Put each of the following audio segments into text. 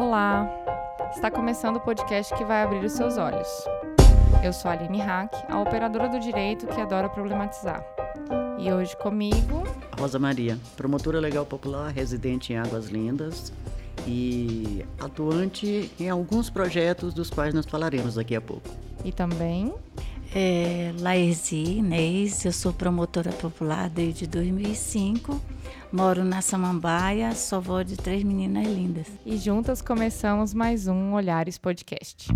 Olá! Está começando o podcast que vai abrir os seus olhos. Eu sou a Aline Hack, a operadora do direito que adora problematizar. E hoje comigo. Rosa Maria, promotora legal popular, residente em Águas Lindas e atuante em alguns projetos dos quais nós falaremos daqui a pouco. E também. É, Laerzi Inês, eu sou promotora popular desde 2005 Moro na Samambaia, sou avó de três meninas lindas. E juntas começamos mais um Olhares Podcast.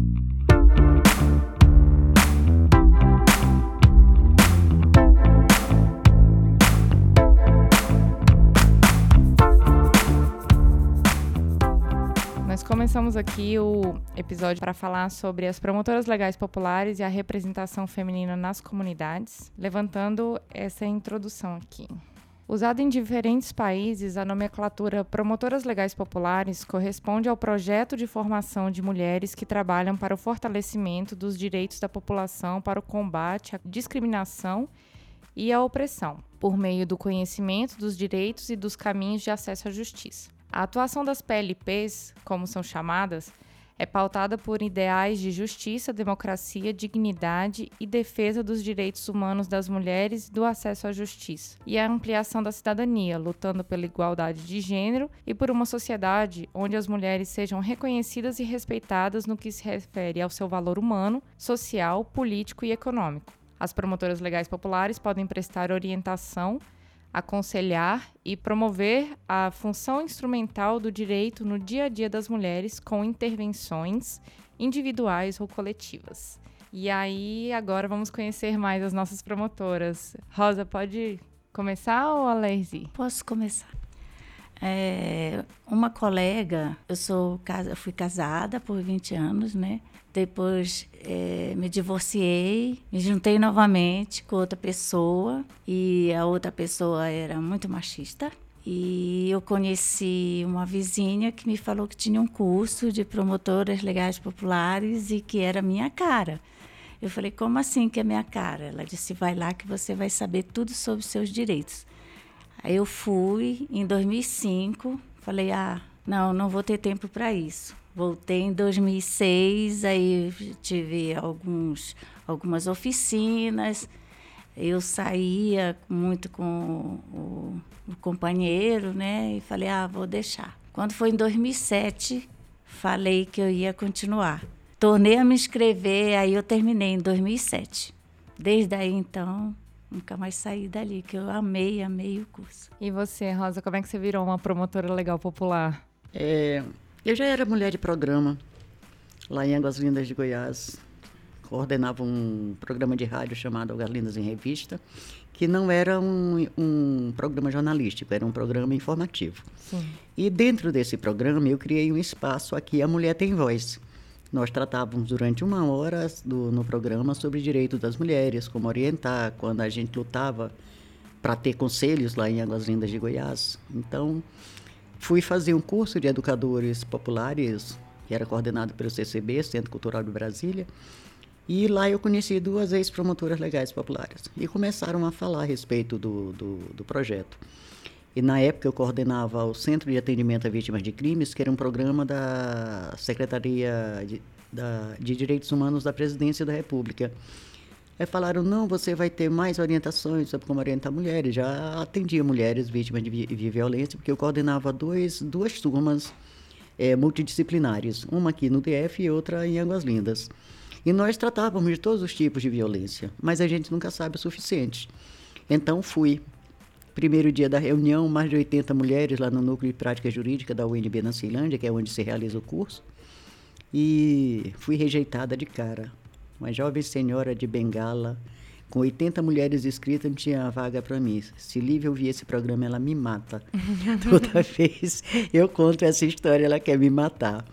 Começamos aqui o episódio para falar sobre as promotoras legais populares e a representação feminina nas comunidades, levantando essa introdução aqui. Usada em diferentes países, a nomenclatura Promotoras Legais Populares corresponde ao projeto de formação de mulheres que trabalham para o fortalecimento dos direitos da população para o combate à discriminação e à opressão, por meio do conhecimento dos direitos e dos caminhos de acesso à justiça. A atuação das PLPs, como são chamadas, é pautada por ideais de justiça, democracia, dignidade e defesa dos direitos humanos das mulheres e do acesso à justiça, e a ampliação da cidadania, lutando pela igualdade de gênero e por uma sociedade onde as mulheres sejam reconhecidas e respeitadas no que se refere ao seu valor humano, social, político e econômico. As promotoras legais populares podem prestar orientação aconselhar e promover a função instrumental do direito no dia a dia das mulheres com intervenções individuais ou coletivas. E aí, agora vamos conhecer mais as nossas promotoras. Rosa, pode começar ou Alerzi? Posso começar. É, uma colega, eu sou eu fui casada por 20 anos, né? Depois é, me divorciei, me juntei novamente com outra pessoa e a outra pessoa era muito machista. E eu conheci uma vizinha que me falou que tinha um curso de promotoras legais populares e que era minha cara. Eu falei, como assim que é minha cara? Ela disse, vai lá que você vai saber tudo sobre seus direitos. Aí eu fui em 2005, falei, ah, não, não vou ter tempo para isso. Voltei em 2006, aí tive alguns, algumas oficinas. Eu saía muito com o, o companheiro, né? E falei, ah, vou deixar. Quando foi em 2007, falei que eu ia continuar. Tornei a me inscrever, aí eu terminei em 2007. Desde aí, então, nunca mais saí dali, que eu amei, amei o curso. E você, Rosa, como é que você virou uma promotora legal popular? É, eu já era mulher de programa lá em Águas Lindas de Goiás. Coordenava um programa de rádio chamado Águas Lindas em Revista, que não era um, um programa jornalístico, era um programa informativo. Sim. E dentro desse programa eu criei um espaço aqui, A Mulher Tem Voz nós tratávamos durante uma hora do, no programa sobre direito das mulheres, como orientar, quando a gente lutava para ter conselhos lá em Águas Lindas de Goiás. Então, fui fazer um curso de educadores populares, que era coordenado pelo CCB, Centro Cultural de Brasília, e lá eu conheci duas ex-promotoras legais populares. E começaram a falar a respeito do, do, do projeto. E na época eu coordenava o Centro de Atendimento a Vítimas de Crimes, que era um programa da Secretaria de, da, de Direitos Humanos da Presidência da República. Aí falaram, não, você vai ter mais orientações sobre como orientar mulheres. Já atendia mulheres vítimas de, de violência, porque eu coordenava dois, duas turmas é, multidisciplinares, uma aqui no DF e outra em Águas Lindas. E nós tratávamos de todos os tipos de violência, mas a gente nunca sabe o suficiente. Então fui Primeiro dia da reunião, mais de 80 mulheres lá no Núcleo de Prática Jurídica da UNB na Ceilândia, que é onde se realiza o curso. E fui rejeitada de cara. Uma jovem senhora de Bengala, com 80 mulheres inscritas, não tinha vaga para mim. Se Lívia ouvir esse programa, ela me mata. Toda vez eu conto essa história, ela quer me matar.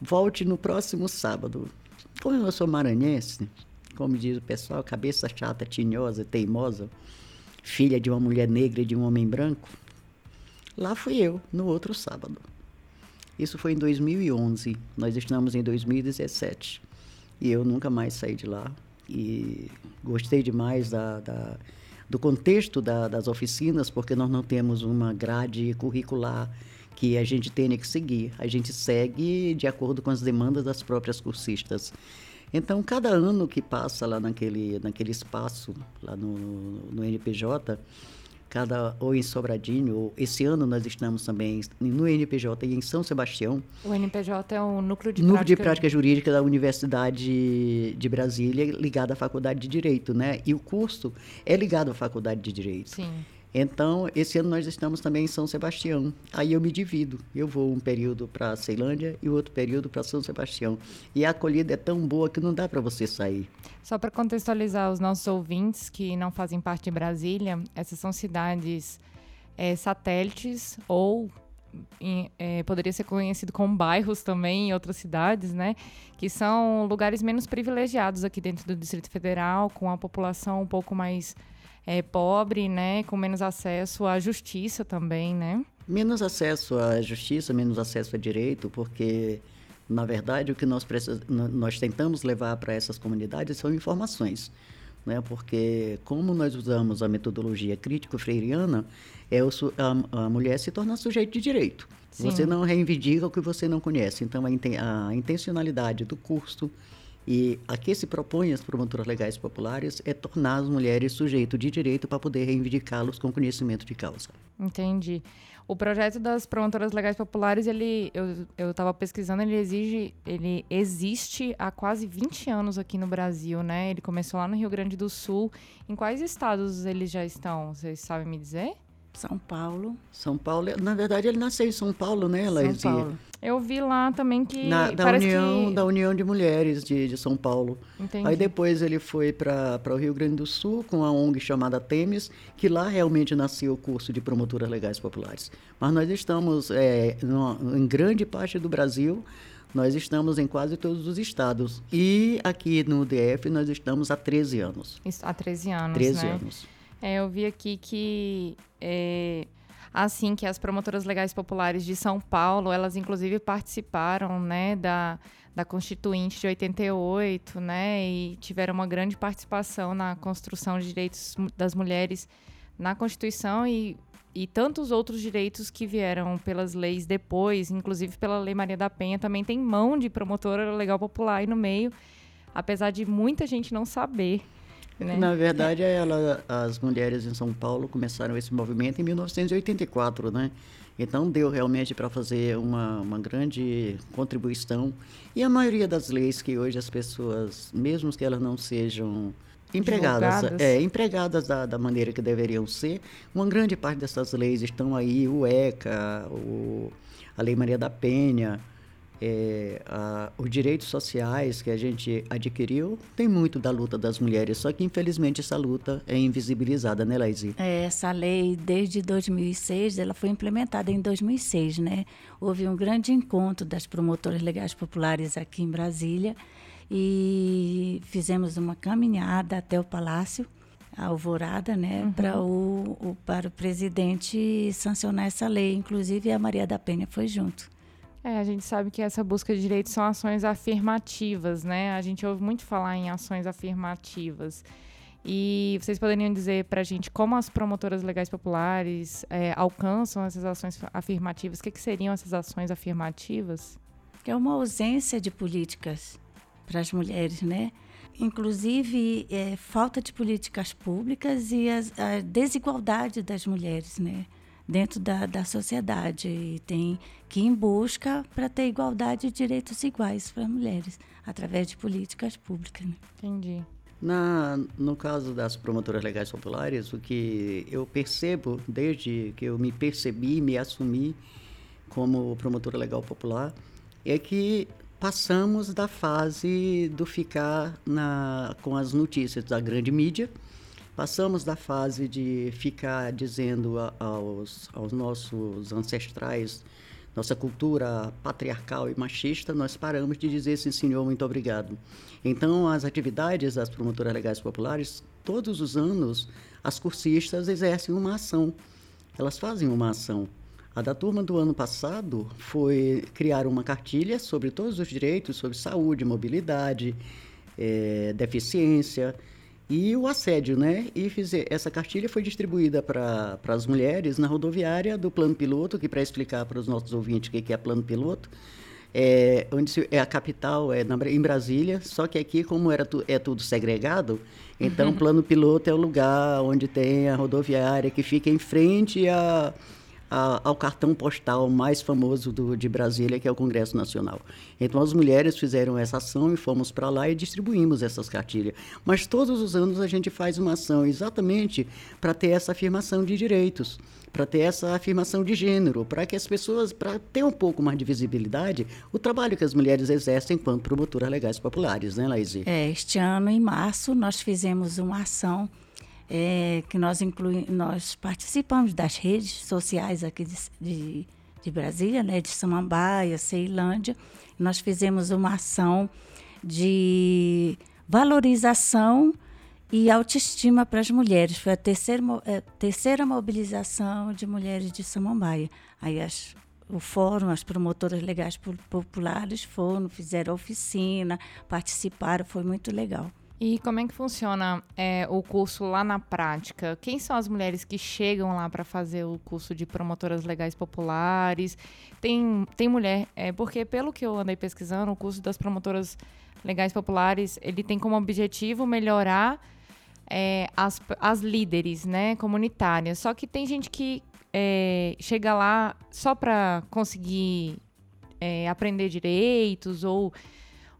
Volte no próximo sábado. Como eu sou maranhense, como diz o pessoal, cabeça chata, tinhosa, teimosa, filha de uma mulher negra e de um homem branco, lá fui eu, no outro sábado. Isso foi em 2011, nós estamos em 2017. E eu nunca mais saí de lá. E gostei demais da, da do contexto da, das oficinas, porque nós não temos uma grade curricular que a gente tem que seguir. A gente segue de acordo com as demandas das próprias cursistas. Então, cada ano que passa lá naquele, naquele espaço, lá no, no NPJ, cada ou em Sobradinho, ou esse ano nós estamos também no NPJ e em São Sebastião. O NPJ é o Núcleo de, Núcleo prática... de Prática Jurídica da Universidade de Brasília, ligado à Faculdade de Direito, né? E o curso é ligado à Faculdade de Direito. Sim. Então, esse ano nós estamos também em São Sebastião. Aí eu me divido. Eu vou um período para Ceilândia e outro período para São Sebastião. E a acolhida é tão boa que não dá para você sair. Só para contextualizar os nossos ouvintes que não fazem parte de Brasília, essas são cidades é, satélites ou em, é, poderia ser conhecido como bairros também em outras cidades, né? Que são lugares menos privilegiados aqui dentro do Distrito Federal, com a população um pouco mais é, pobre, né, com menos acesso à justiça também, né? Menos acesso à justiça, menos acesso a direito, porque na verdade o que nós nós tentamos levar para essas comunidades são informações, né? Porque como nós usamos a metodologia crítico-freiriana, é o, a, a mulher se torna sujeito de direito. Sim. Você não reivindica o que você não conhece. Então a, a intencionalidade do curso e a que se propõe as promotoras legais populares é tornar as mulheres sujeito de direito para poder reivindicá-los com conhecimento de causa. Entendi. O projeto das promotoras legais populares, ele, eu estava pesquisando, ele exige, ele existe há quase 20 anos aqui no Brasil, né? Ele começou lá no Rio Grande do Sul. Em quais estados eles já estão? Vocês sabem me dizer? São Paulo. São Paulo, na verdade ele nasceu em São Paulo, né, Laís? São Paulo. Eu vi lá também que. Na, da, União, que... da União de Mulheres de, de São Paulo. Entendi. Aí depois ele foi para o Rio Grande do Sul com a ONG chamada Temes, que lá realmente nasceu o curso de promotoras legais populares. Mas nós estamos é, em grande parte do Brasil. Nós estamos em quase todos os estados. E aqui no DF nós estamos há 13 anos. Isso, há 13 anos. 13 né? anos. É, eu vi aqui que. É assim que as promotoras legais populares de São Paulo, elas inclusive participaram, né, da, da Constituinte de 88, né, e tiveram uma grande participação na construção de direitos das mulheres na Constituição e, e tantos outros direitos que vieram pelas leis depois, inclusive pela Lei Maria da Penha, também tem mão de promotora legal popular aí no meio, apesar de muita gente não saber. Né? Na verdade, ela, as mulheres em São Paulo começaram esse movimento em 1984, né? Então deu realmente para fazer uma, uma grande contribuição. E a maioria das leis que hoje as pessoas, mesmo que elas não sejam empregadas, é, empregadas da, da maneira que deveriam ser, uma grande parte dessas leis estão aí, o ECA, o, a Lei Maria da Penha, é, a, os direitos sociais que a gente adquiriu tem muito da luta das mulheres, só que infelizmente essa luta é invisibilizada, né, Laís? É, essa lei, desde 2006, ela foi implementada em 2006, né? Houve um grande encontro das promotoras legais populares aqui em Brasília e fizemos uma caminhada até o Palácio a alvorada, né, uhum. para o, o, para o presidente sancionar essa lei. Inclusive a Maria da Penha foi junto. É, a gente sabe que essa busca de direitos são ações afirmativas, né? A gente ouve muito falar em ações afirmativas. E vocês poderiam dizer para a gente como as promotoras legais populares é, alcançam essas ações afirmativas? O que, que seriam essas ações afirmativas? É uma ausência de políticas para as mulheres, né? Inclusive, é, falta de políticas públicas e as, a desigualdade das mulheres, né? Dentro da, da sociedade e tem que ir em busca para ter igualdade e direitos iguais para mulheres através de políticas públicas. Né? Entendi. Na, no caso das promotoras legais populares, o que eu percebo desde que eu me percebi, me assumi como promotora legal popular, é que passamos da fase do ficar na, com as notícias da grande mídia Passamos da fase de ficar dizendo aos, aos nossos ancestrais, nossa cultura patriarcal e machista, nós paramos de dizer sim, senhor, muito obrigado. Então, as atividades das promotoras legais populares, todos os anos, as cursistas exercem uma ação. Elas fazem uma ação. A da turma do ano passado foi criar uma cartilha sobre todos os direitos, sobre saúde, mobilidade, é, deficiência, e o assédio, né? E fizer, essa cartilha foi distribuída para as mulheres na rodoviária do Plano Piloto, que para explicar para os nossos ouvintes o que é Plano Piloto, é, onde se, é a capital é na, em Brasília, só que aqui, como era tu, é tudo segregado, então o Plano Piloto é o lugar onde tem a rodoviária que fica em frente a a, ao cartão postal mais famoso do, de Brasília, que é o Congresso Nacional. Então, as mulheres fizeram essa ação e fomos para lá e distribuímos essas cartilhas. Mas todos os anos a gente faz uma ação exatamente para ter essa afirmação de direitos, para ter essa afirmação de gênero, para que as pessoas, para ter um pouco mais de visibilidade, o trabalho que as mulheres exercem enquanto promotoras legais populares, né, Laís? É, este ano, em março, nós fizemos uma ação é, que nós inclui, nós participamos das redes sociais aqui de, de, de Brasília, né, de Samambaia, Ceilândia. Nós fizemos uma ação de valorização e autoestima para as mulheres. Foi a terceira, é, terceira mobilização de mulheres de Samambaia. Aí as, o fórum, as promotoras legais populares foram, fizeram oficina, participaram, foi muito legal. E como é que funciona é, o curso lá na prática? Quem são as mulheres que chegam lá para fazer o curso de promotoras legais populares? Tem, tem mulher, é, porque pelo que eu andei pesquisando, o curso das promotoras legais populares, ele tem como objetivo melhorar é, as, as líderes né, comunitárias. Só que tem gente que é, chega lá só para conseguir é, aprender direitos ou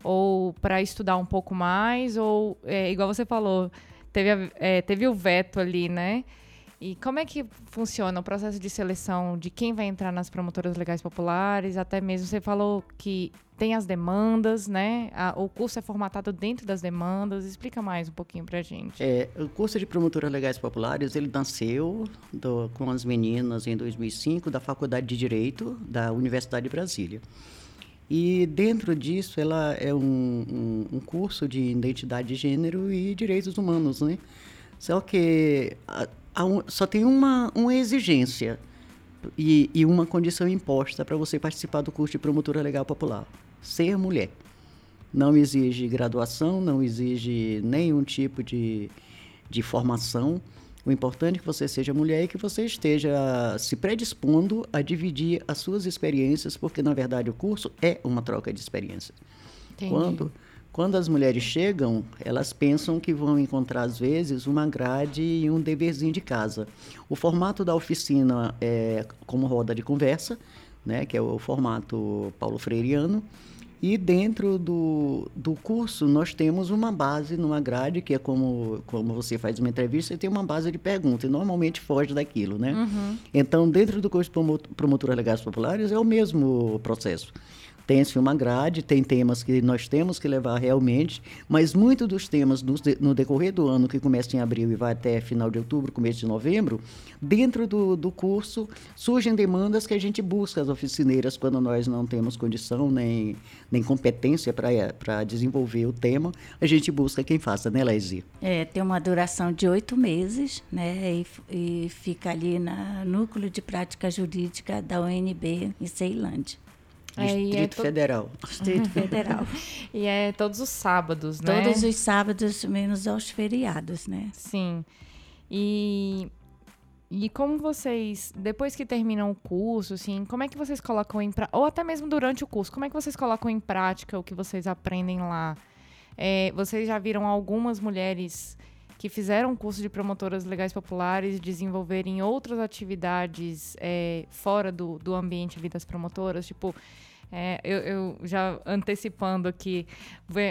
ou para estudar um pouco mais, ou é, igual você falou, teve, a, é, teve o veto ali, né? E como é que funciona o processo de seleção de quem vai entrar nas promotoras legais populares? Até mesmo você falou que tem as demandas, né? A, o curso é formatado dentro das demandas. Explica mais um pouquinho para gente. É, o curso de promotoras legais populares ele nasceu do, com as meninas em 2005 da Faculdade de Direito da Universidade de Brasília. E dentro disso, ela é um, um, um, curso de identidade de gênero e direitos humanos, né? Só que a, a, só tem uma, uma exigência e, e uma condição imposta para você participar do curso de promotora legal popular: ser mulher. Não exige graduação, não exige nenhum tipo de, de formação o importante é que você seja mulher e que você esteja se predispondo a dividir as suas experiências, porque na verdade o curso é uma troca de experiências. Quando quando as mulheres chegam, elas pensam que vão encontrar às vezes uma grade e um deverzinho de casa. O formato da oficina é como roda de conversa, né, que é o formato Paulo Freireano. E dentro do, do curso, nós temos uma base numa grade, que é como, como você faz uma entrevista, e tem uma base de perguntas, e normalmente foge daquilo, né? Uhum. Então, dentro do curso de Promotora Legais Populares, é o mesmo processo tem-se uma grade, tem temas que nós temos que levar realmente, mas muitos dos temas no, no, decorrer do ano, que começa em abril e vai até final de outubro, começo de novembro, dentro do, do curso surgem demandas que a gente busca as oficineiras quando nós não temos condição nem, nem competência para desenvolver o tema, a gente busca quem faça, né, Laís? É, tem uma duração de oito meses, né, e, e fica ali no Núcleo de Prática Jurídica da UNB em Ceilândia. É, Distrito é to... Federal. Distrito Federal. e é todos os sábados, né? Todos os sábados, menos aos feriados, né? Sim. E, e como vocês, depois que terminam o curso, assim, como é que vocês colocam em prática, ou até mesmo durante o curso, como é que vocês colocam em prática o que vocês aprendem lá? É, vocês já viram algumas mulheres que fizeram curso de promotoras legais populares desenvolverem outras atividades é, fora do, do ambiente ali das promotoras, tipo é, eu, eu, já antecipando aqui,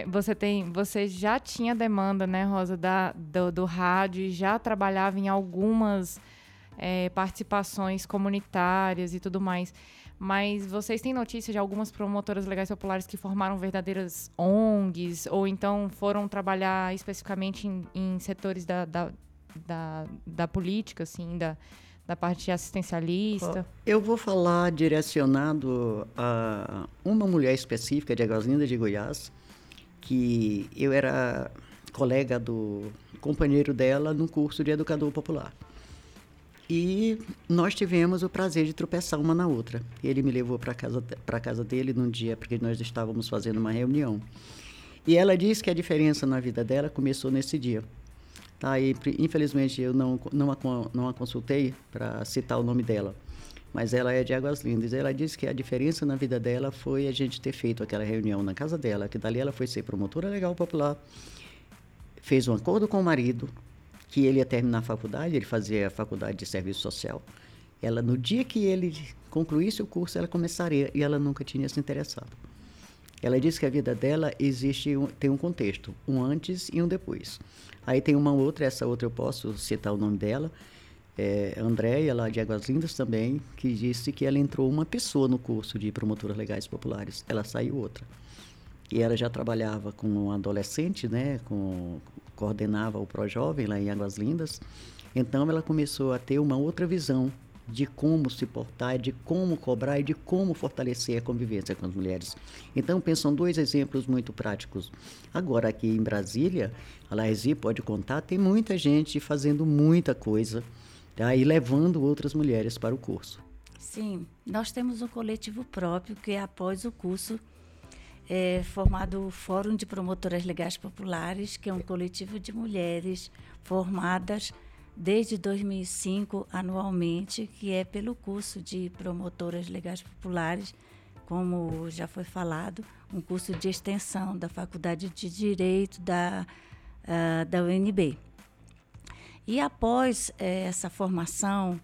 você tem, você já tinha demanda, né, Rosa, da, do, do rádio, já trabalhava em algumas é, participações comunitárias e tudo mais. Mas vocês têm notícia de algumas promotoras legais populares que formaram verdadeiras ONGs ou então foram trabalhar especificamente em, em setores da, da, da, da, política, assim, da, da parte assistencialista? Eu vou falar direcionado a uma mulher específica de Águas Lindas de Goiás, que eu era colega do companheiro dela no curso de educador popular. E nós tivemos o prazer de tropeçar uma na outra. Ele me levou para casa para casa dele num dia porque nós estávamos fazendo uma reunião. E ela disse que a diferença na vida dela começou nesse dia. Tá? E, infelizmente eu não, não, a, não a consultei para citar o nome dela, mas ela é de Águas Lindas. Ela disse que a diferença na vida dela foi a gente ter feito aquela reunião na casa dela, que dali ela foi ser promotora legal popular, fez um acordo com o marido, que ele ia terminar a faculdade, ele fazia a faculdade de serviço social. Ela, no dia que ele concluísse o curso, ela começaria, e ela nunca tinha se interessado. Ela disse que a vida dela existe tem um contexto, um antes e um depois. Aí tem uma outra, essa outra eu posso citar o nome dela, é Andréia, lá de Águas Lindas também, que disse que ela entrou uma pessoa no curso de promotoras legais populares, ela saiu outra. E ela já trabalhava com um adolescente, né, com, coordenava o Projovem lá em Águas Lindas. Então ela começou a ter uma outra visão de como se portar, de como cobrar e de como fortalecer a convivência com as mulheres. Então, pensam dois exemplos muito práticos. Agora, aqui em Brasília, a Laesi pode contar, tem muita gente fazendo muita coisa tá? e levando outras mulheres para o curso. Sim, nós temos um coletivo próprio que, após o curso, é formado o Fórum de Promotoras Legais Populares, que é um coletivo de mulheres formadas desde 2005 anualmente, que é pelo curso de promotoras legais populares, como já foi falado, um curso de extensão da Faculdade de Direito da, uh, da UNB. E após uh, essa formação,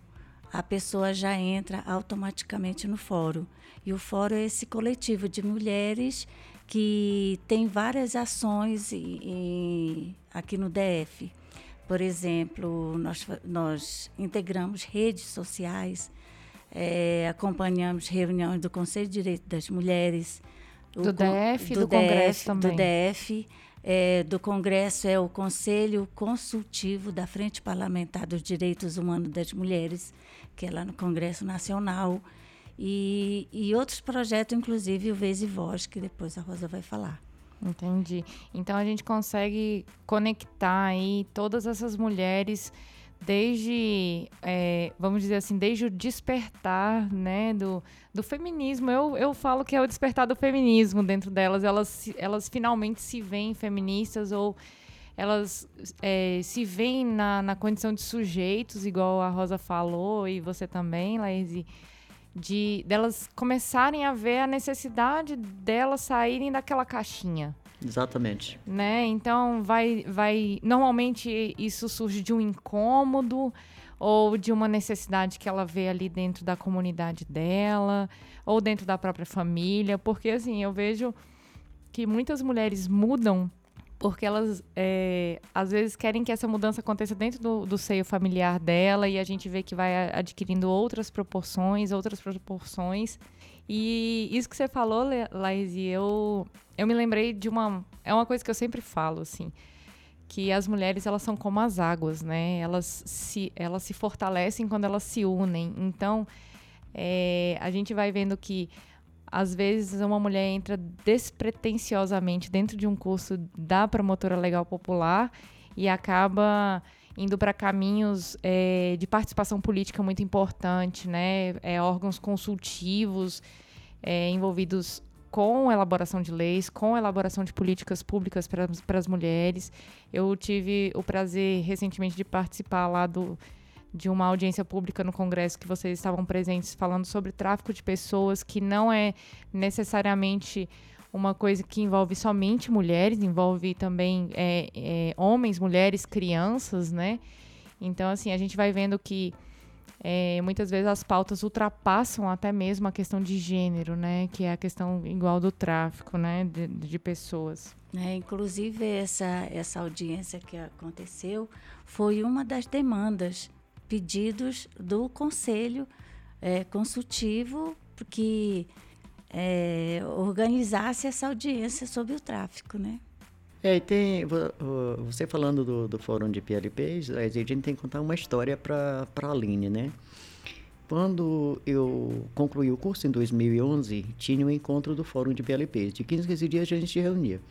a pessoa já entra automaticamente no fórum. E o fórum é esse coletivo de mulheres que tem várias ações em, aqui no DF. Por exemplo, nós, nós integramos redes sociais, é, acompanhamos reuniões do Conselho de Direito das Mulheres. Do DF do, do, Congresso também. Do DF. É, do Congresso é o Conselho Consultivo da Frente Parlamentar dos Direitos Humanos das Mulheres, que é lá no Congresso Nacional. E, e outros projetos, inclusive o Vez e Voz, que depois a Rosa vai falar. Entendi. Então a gente consegue conectar aí todas essas mulheres desde, é, vamos dizer assim, desde o despertar, né, do, do feminismo. Eu, eu falo que é o despertar do feminismo dentro delas. Elas, elas finalmente se veem feministas ou elas é, se veem na, na condição de sujeitos, igual a Rosa falou e você também, Laís, de delas começarem a ver a necessidade delas saírem daquela caixinha. Exatamente. Né? Então vai vai normalmente isso surge de um incômodo ou de uma necessidade que ela vê ali dentro da comunidade dela ou dentro da própria família, porque assim, eu vejo que muitas mulheres mudam porque elas é, às vezes querem que essa mudança aconteça dentro do, do, seio familiar dela e a gente vê que vai adquirindo outras proporções, outras proporções. E isso que você falou, Laís, eu, eu me lembrei de uma. É uma coisa que eu sempre falo, assim. Que as mulheres, elas são como as águas, né? Elas se, elas se fortalecem quando elas se unem. Então, é, a gente vai vendo que às vezes uma mulher entra despretensiosamente dentro de um curso da promotora legal popular e acaba indo para caminhos é, de participação política muito importante, né? É, órgãos consultivos é, envolvidos com elaboração de leis, com elaboração de políticas públicas para as mulheres. Eu tive o prazer recentemente de participar lá do de uma audiência pública no Congresso que vocês estavam presentes falando sobre tráfico de pessoas, que não é necessariamente uma coisa que envolve somente mulheres, envolve também é, é, homens, mulheres, crianças, né? Então, assim, a gente vai vendo que é, muitas vezes as pautas ultrapassam até mesmo a questão de gênero, né? Que é a questão igual do tráfico, né? De, de pessoas. É, inclusive, essa, essa audiência que aconteceu foi uma das demandas pedidos do Conselho é, Consultivo que é, organizasse essa audiência sobre o tráfico, né? É, e tem, você falando do, do fórum de PLPs, a gente tem que contar uma história para a Aline, né? Quando eu concluí o curso em 2011, tinha um encontro do Fórum de PLPs. De 15 a 15 dias a gente se reunia.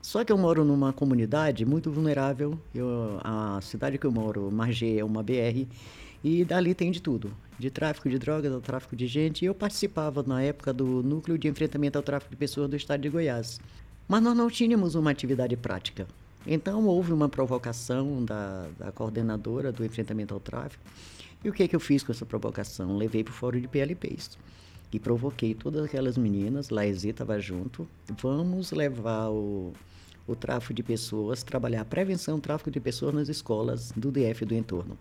Só que eu moro numa comunidade muito vulnerável. Eu, a cidade que eu moro, Margê, é uma BR, e dali tem de tudo. De tráfico de drogas ao tráfico de gente. Eu participava na época do Núcleo de Enfrentamento ao Tráfico de Pessoas do Estado de Goiás. Mas nós não tínhamos uma atividade prática. Então, houve uma provocação da, da coordenadora do enfrentamento ao tráfico. E o que, é que eu fiz com essa provocação? Levei para o fórum de PLPs e provoquei todas aquelas meninas, Laezê estava junto, vamos levar o, o tráfico de pessoas, trabalhar a prevenção do tráfico de pessoas nas escolas do DF e do entorno.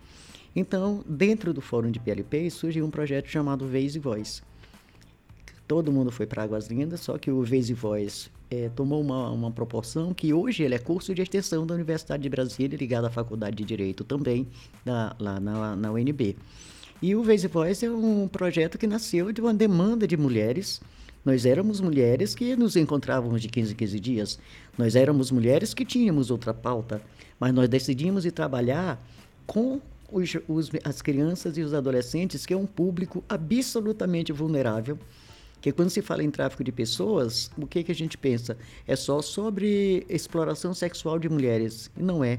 Então, dentro do Fórum de PLP, surgiu um projeto chamado Vez e Voz. Todo mundo foi para Águas Lindas, só que o Vez e Voz é, tomou uma, uma proporção que hoje ele é curso de extensão da Universidade de Brasília, ligado à Faculdade de Direito também, da, lá na, na UNB. E o Vez e Voz é um projeto que nasceu de uma demanda de mulheres. Nós éramos mulheres que nos encontrávamos de 15 em 15 dias. Nós éramos mulheres que tínhamos outra pauta, mas nós decidimos ir trabalhar com os, os, as crianças e os adolescentes, que é um público absolutamente vulnerável. Que quando se fala em tráfico de pessoas, o que, que a gente pensa? É só sobre exploração sexual de mulheres. E não é.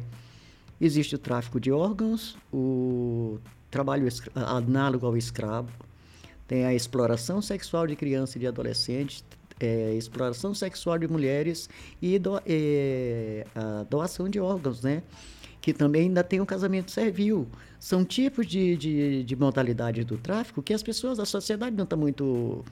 Existe o tráfico de órgãos, o trabalho análogo ao escravo, tem a exploração sexual de crianças e de adolescentes, é, exploração sexual de mulheres e do, é, a doação de órgãos, né? que também ainda tem o casamento servil. São tipos de, de, de modalidades do tráfico que as pessoas, a sociedade não está muito.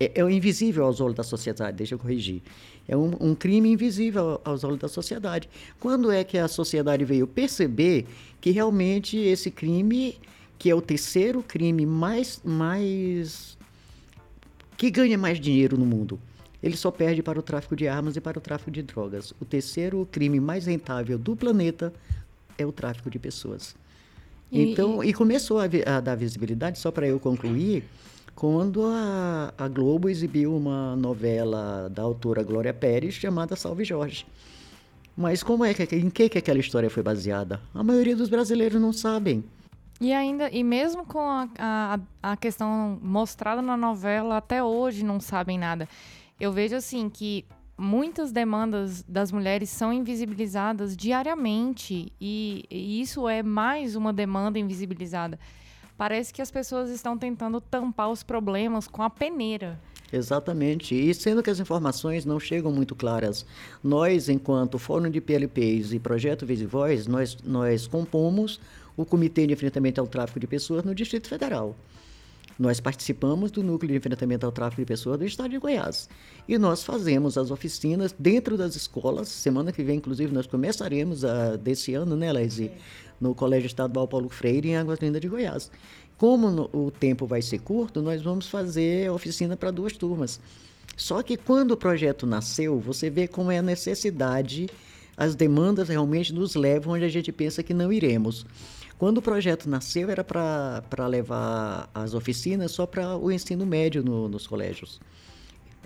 É, é invisível aos olhos da sociedade, deixa eu corrigir. É um, um, crime invisível aos olhos da sociedade. Quando é que a sociedade veio perceber que realmente esse crime, que é o terceiro crime mais, mais que ganha mais dinheiro no mundo, ele só perde para o tráfico de armas e para o tráfico de drogas. O terceiro crime mais rentável do planeta é o tráfico de pessoas. E, então, e, e começou a, a, dar visibilidade, só para eu concluir, quando a, a, Globo exibiu uma novela da autora Glória Pérez chamada Salve Jorge. Mas como é que em que, que aquela história foi baseada? A maioria dos brasileiros não sabem. E ainda, e mesmo com a, a, a questão mostrada na novela, até hoje não sabem nada. Eu vejo assim que muitas demandas das mulheres são invisibilizadas diariamente e, e, isso é mais uma demanda invisibilizada. Parece que as pessoas estão tentando tampar os problemas com a peneira. Exatamente. E sendo que as informações não chegam muito claras, nós, enquanto Fórum de PLPs e Projeto Vez nós, nós compomos o Comitê de Enfrentamento ao Tráfico de Pessoas no Distrito Federal. Nós participamos do Núcleo de Enfrentamento ao Tráfico de Pessoas do Estado de Goiás. E nós fazemos as oficinas dentro das escolas. Semana que vem, inclusive, nós começaremos a, desse ano, né, Laís? No Colégio Estadual Paulo Freire, em Águas Lindas de Goiás. Como no, o tempo vai ser curto, nós vamos fazer oficina para duas turmas. Só que quando o projeto nasceu, você vê como é a necessidade, as demandas realmente nos levam onde a gente pensa que não iremos. Quando o projeto nasceu, era para levar as oficinas só para o ensino médio no, nos colégios.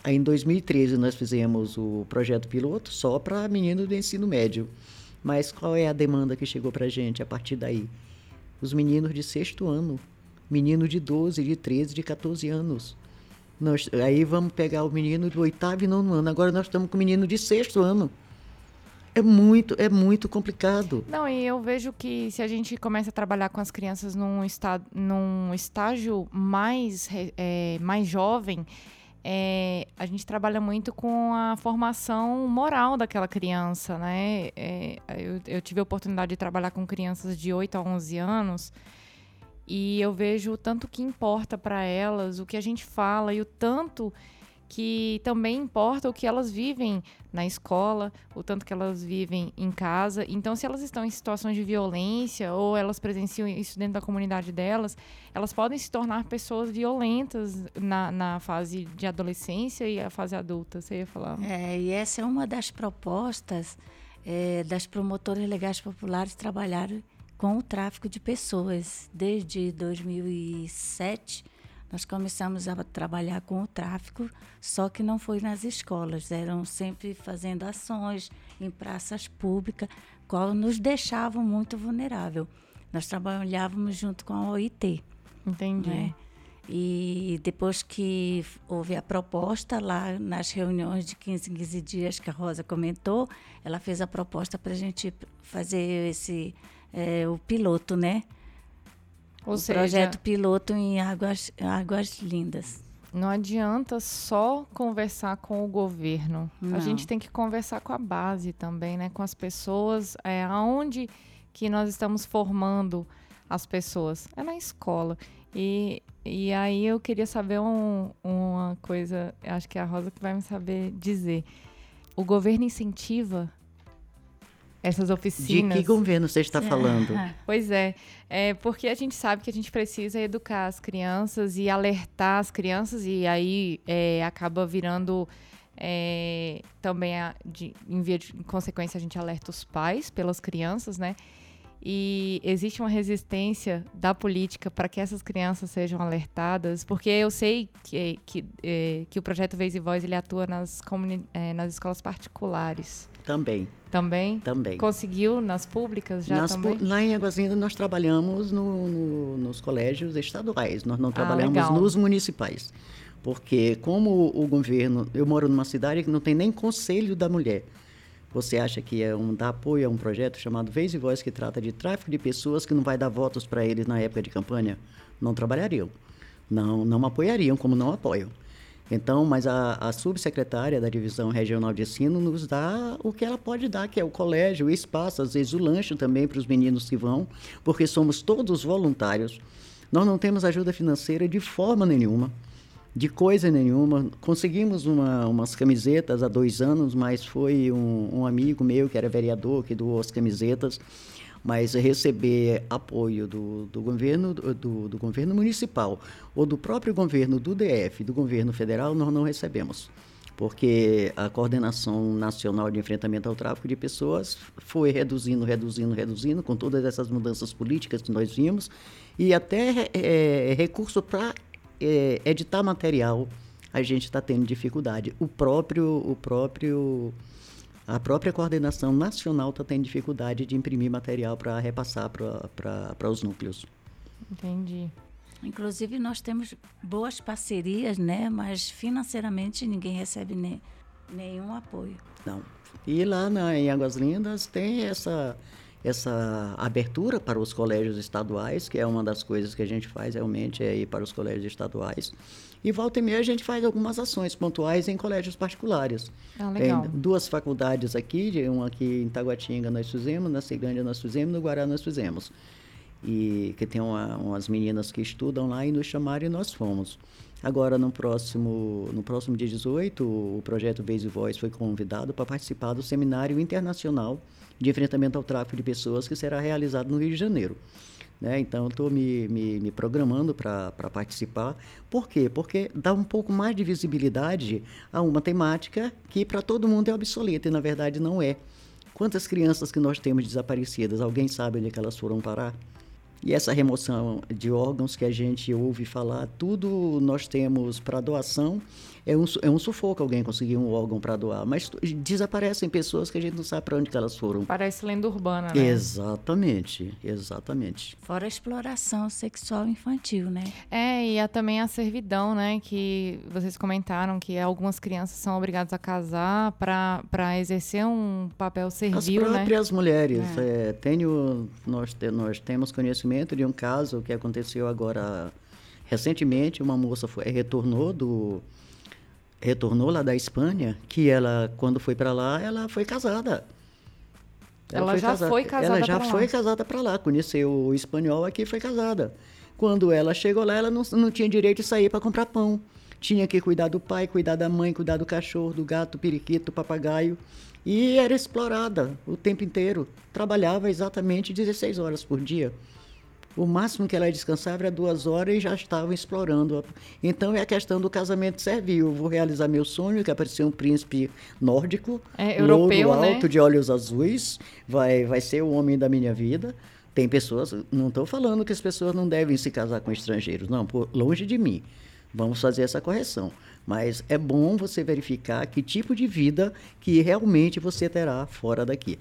Aí, em 2013, nós fizemos o projeto piloto só para meninos do ensino médio. Mas qual é a demanda que chegou para a gente a partir daí? Os meninos de sexto ano, menino de 12, de 13, de 14 anos. Nós, aí vamos pegar o menino do oitavo e nono ano. Agora nós estamos com o menino de sexto ano. É muito, é muito complicado. Não, e eu vejo que se a gente começa a trabalhar com as crianças num, estado, num estágio mais, é, mais jovem, é, a gente trabalha muito com a formação moral daquela criança, né? É, eu, eu, tive a oportunidade de trabalhar com crianças de 8 a 11 anos e eu vejo o tanto que importa para elas, o que a gente fala e o tanto que também importa o que elas vivem na escola, o tanto que elas vivem em casa. Então, se elas estão em situações de violência ou elas presenciam isso dentro da comunidade delas, elas podem se tornar pessoas violentas na, na fase de adolescência e a fase adulta. Você ia falar? É, e essa é uma das propostas é, das promotoras legais populares trabalhar com o tráfico de pessoas. Desde 2007, nós começamos a trabalhar com o tráfico, só que não foi nas escolas, eram sempre fazendo ações em praças públicas, qual nos deixavam muito vulnerável. Nós trabalhávamos junto com a OIT. Entendi. Né? E depois que houve a proposta lá nas reuniões de 15 em 15 dias que a Rosa comentou, ela fez a proposta para a gente fazer esse é, o piloto, né? Ou o seja, projeto piloto em Águas, Águas Lindas. não adianta só conversar com o governo. Não. A gente tem que conversar com a base também, né? Com as pessoas, é, aonde que nós estamos formando as pessoas? É na escola. E, e aí eu queria saber um- uma coisa, acho que é a Rosa que vai me saber dizer. O governo incentiva essas De oficinas? que governo você está falando? Pois é, é, porque a gente sabe que a gente precisa educar as crianças e alertar as crianças, e aí é, acaba virando é, também, a, de, em via de em consequência, a gente alerta os pais pelas crianças, né? E existe uma resistência da política para que essas crianças sejam alertadas, porque eu sei que, que, é, que o projeto Vez e Voz ele atua nas, é, nas escolas particulares Também, também. também. Conseguiu nas públicas já Nas também? pu- lá em Águas Lindas nós trabalhamos no- no- nos colégios estaduais, nós não trabalhamos Ah, legal. nos municipais. Porque como o governo, eu moro numa cidade que não tem nem conselho da mulher. Você acha que é um dar apoio a um projeto chamado Vez e Voz que trata de tráfico de pessoas que não vai dar votos para eles na época de campanha? Não trabalhariam. Não, não apoiariam, como não apoiam. Então, mas a, a subsecretária da Divisão Regional de Ensino nos dá o que ela pode dar, que é o colégio, o espaço, às vezes o lanche também para os meninos que vão, porque somos todos voluntários. Nós não temos ajuda financeira de forma nenhuma, de coisa nenhuma. Conseguimos uma, umas camisetas há dois anos, mas foi um, um amigo meu que era vereador que doou as camisetas. Mas receber apoio do, do governo do, do- governo municipal ou do próprio governo do DF, do governo federal, nós não recebemos. Porque a coordenação nacional de enfrentamento ao tráfico de pessoas foi reduzindo, reduzindo, reduzindo, com todas essas mudanças políticas que nós vimos, e até eh, recurso para editar material a gente está tendo dificuldade. O próprio, o próprio, a própria coordenação nacional está tendo dificuldade de imprimir material para repassar para os núcleos. Entendi. Inclusive, nós temos boas parcerias, né? Mas financeiramente ninguém recebe ne- nenhum apoio. Não. E lá na, em Águas Lindas tem essa, essa abertura para os colégios estaduais, que é uma das coisas que a gente faz realmente, é ir para os colégios estaduais. E volta e meia a gente faz algumas ações pontuais em colégios particulares. Ah, Tem legal. duas faculdades aqui, uma aqui em Taguatinga nós fizemos, na Ceilândia nós fizemos, no Guará nós fizemos. E que tem uma- umas meninas que estudam lá e nos chamaram e nós fomos. Agora, no próximo, no próximo dia 18, o projeto Vez e Voz foi convidado para participar do Seminário Internacional de Enfrentamento ao Tráfico de Pessoas, que será realizado no Rio de Janeiro. Né? Então, estou me, me, me programando para participar. Por quê? Porque dá um pouco mais de visibilidade a uma temática que para todo mundo é obsoleta e, na verdade, não é. Quantas crianças que nós temos desaparecidas? Alguém sabe onde é elas foram parar? E essa remoção de órgãos que a gente ouve falar, tudo nós temos para doação. É um, é um sufoco alguém conseguir um órgão para doar, mas desaparecem pessoas que a gente não sabe para onde que elas foram. Parece lenda urbana, né? Exatamente, exatamente. Fora a exploração sexual infantil, né? É, e há também a servidão, né? Que vocês comentaram que algumas crianças são obrigadas a casar para exercer um papel As servil, né? próprias mulheres. é, tenho, nós, nós temos conhecimento de um caso que aconteceu agora recentemente. Uma moça foi, retornou do retornou lá da Espanha, que ela quando foi para lá, ela foi casada. Ela já foi casada Ela já pra lá. foi casada para lá. Conheceu o espanhol aqui e foi casada. Quando ela chegou lá, ela não, não tinha direito de sair para comprar pão. Tinha que cuidar do pai, cuidar da mãe, cuidar do cachorro, do gato, periquito, papagaio. E era explorada o tempo inteiro. Trabalhava exatamente 16 horas por dia. O máximo que ela descansava era duas horas e já estavam explorando. Então é a questão do casamento servil. Eu vou realizar meu sonho, que é aparecer um príncipe nórdico, É, europeu, louro, né? alto, de olhos azuis, vai, vai ser o homem da minha vida. Tem pessoas, não estou falando que as pessoas não devem se casar com estrangeiros, não, por, longe de mim. Vamos fazer essa correção. Mas é bom você verificar que tipo de vida que realmente você terá fora daqui.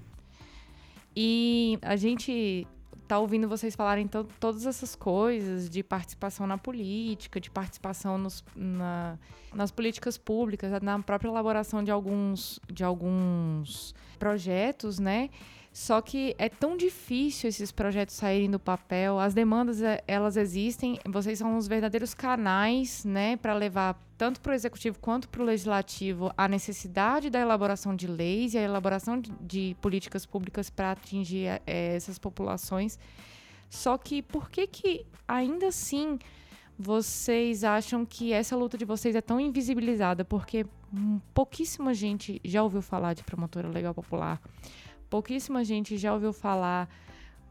E a gente tá ouvindo vocês falarem to todas essas coisas de participação na política, de participação nos, na- nas políticas públicas, na própria elaboração de alguns, de alguns projetos, né? Só que é tão difícil esses projetos saírem do papel, as demandas é, elas existem, vocês são os verdadeiros canais, né, para levar tanto para o executivo quanto para o legislativo a necessidade da elaboração de leis e a elaboração de, políticas públicas para atingir é, essas populações. Só que por que que ainda assim vocês acham que essa luta de vocês é tão invisibilizada? Porque pouquíssima gente já ouviu falar de promotora legal popular pouquíssima gente já ouviu falar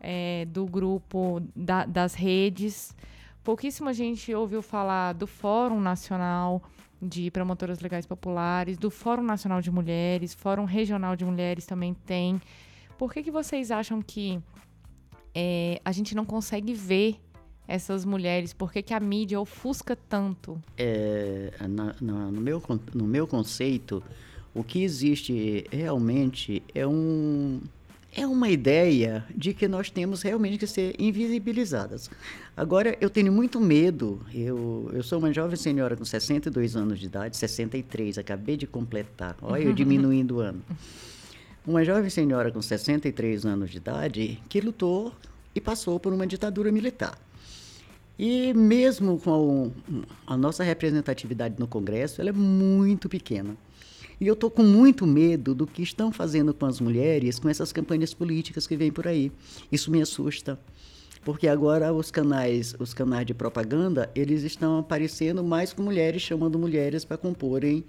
é, do grupo da, das redes, pouquíssima gente ouviu falar do Fórum Nacional de Promotoras Legais Populares, do Fórum Nacional de Mulheres, Fórum Regional de Mulheres também tem. Por que, que vocês acham que é, a gente não consegue ver essas mulheres? Por que, que a mídia ofusca tanto? É, na, na, no, meu, no meu conceito, o que existe realmente é um é uma ideia de que nós temos realmente que ser invisibilizadas. Agora, eu tenho muito medo. Eu, eu sou uma jovem senhora com 62 anos de idade, 63, acabei de completar. Olha, eu diminuindo o ano. Uma jovem senhora com 63 anos de idade que lutou e passou por uma ditadura militar. E mesmo com a nossa representatividade no Congresso, ela é muito pequena. E eu estou com muito medo do que estão fazendo com as mulheres com essas campanhas políticas que vêm por aí. Isso me assusta. Porque agora os canais, os canais de propaganda, eles estão aparecendo mais com mulheres, chamando mulheres para comporem,